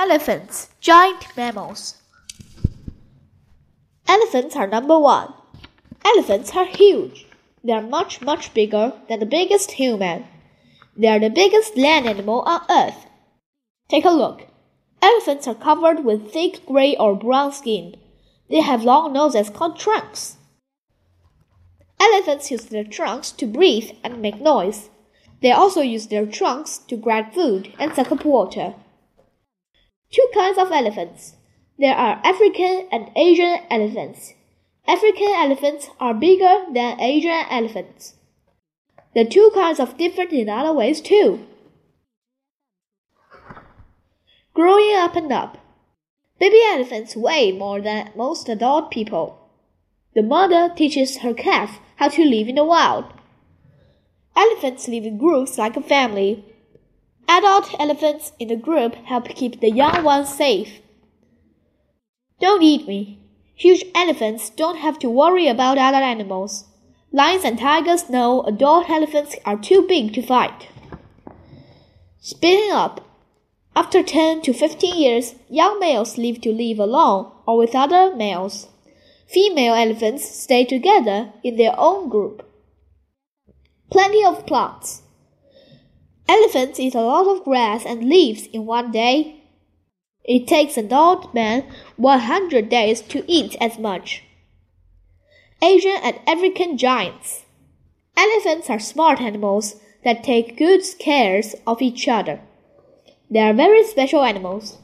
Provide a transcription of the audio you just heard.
Elephants, giant mammals. Elephants are number one. Elephants are huge. They are much, much bigger than the biggest human. They are the biggest land animal on earth. Take a look. Elephants are covered with thick gray or brown skin. They have long noses called trunks. Elephants use their trunks to breathe and make noise. They also use their trunks to grab food and suck up water. Two kinds of elephants. There are African and Asian elephants. African elephants are bigger than Asian elephants. The two kinds are different in other ways too. Growing up and up. Baby elephants weigh more than most adult people. The mother teaches her calf how to live in the wild. Elephants live in groups like a family. Adult elephants in the group help keep the young ones safe. Don't eat me. Huge elephants don't have to worry about other animals. Lions and tigers know adult elephants are too big to fight. Speeding up. After 10 to 15 years, young males live to live alone or with other males. Female elephants stay together in their own group. Plenty of plants. Elephants eat a lot of grass and leaves in one day. It takes an old man 100 days to eat as much. Asian and African giants. Elephants are smart animals that take good care of each other. They are very special animals.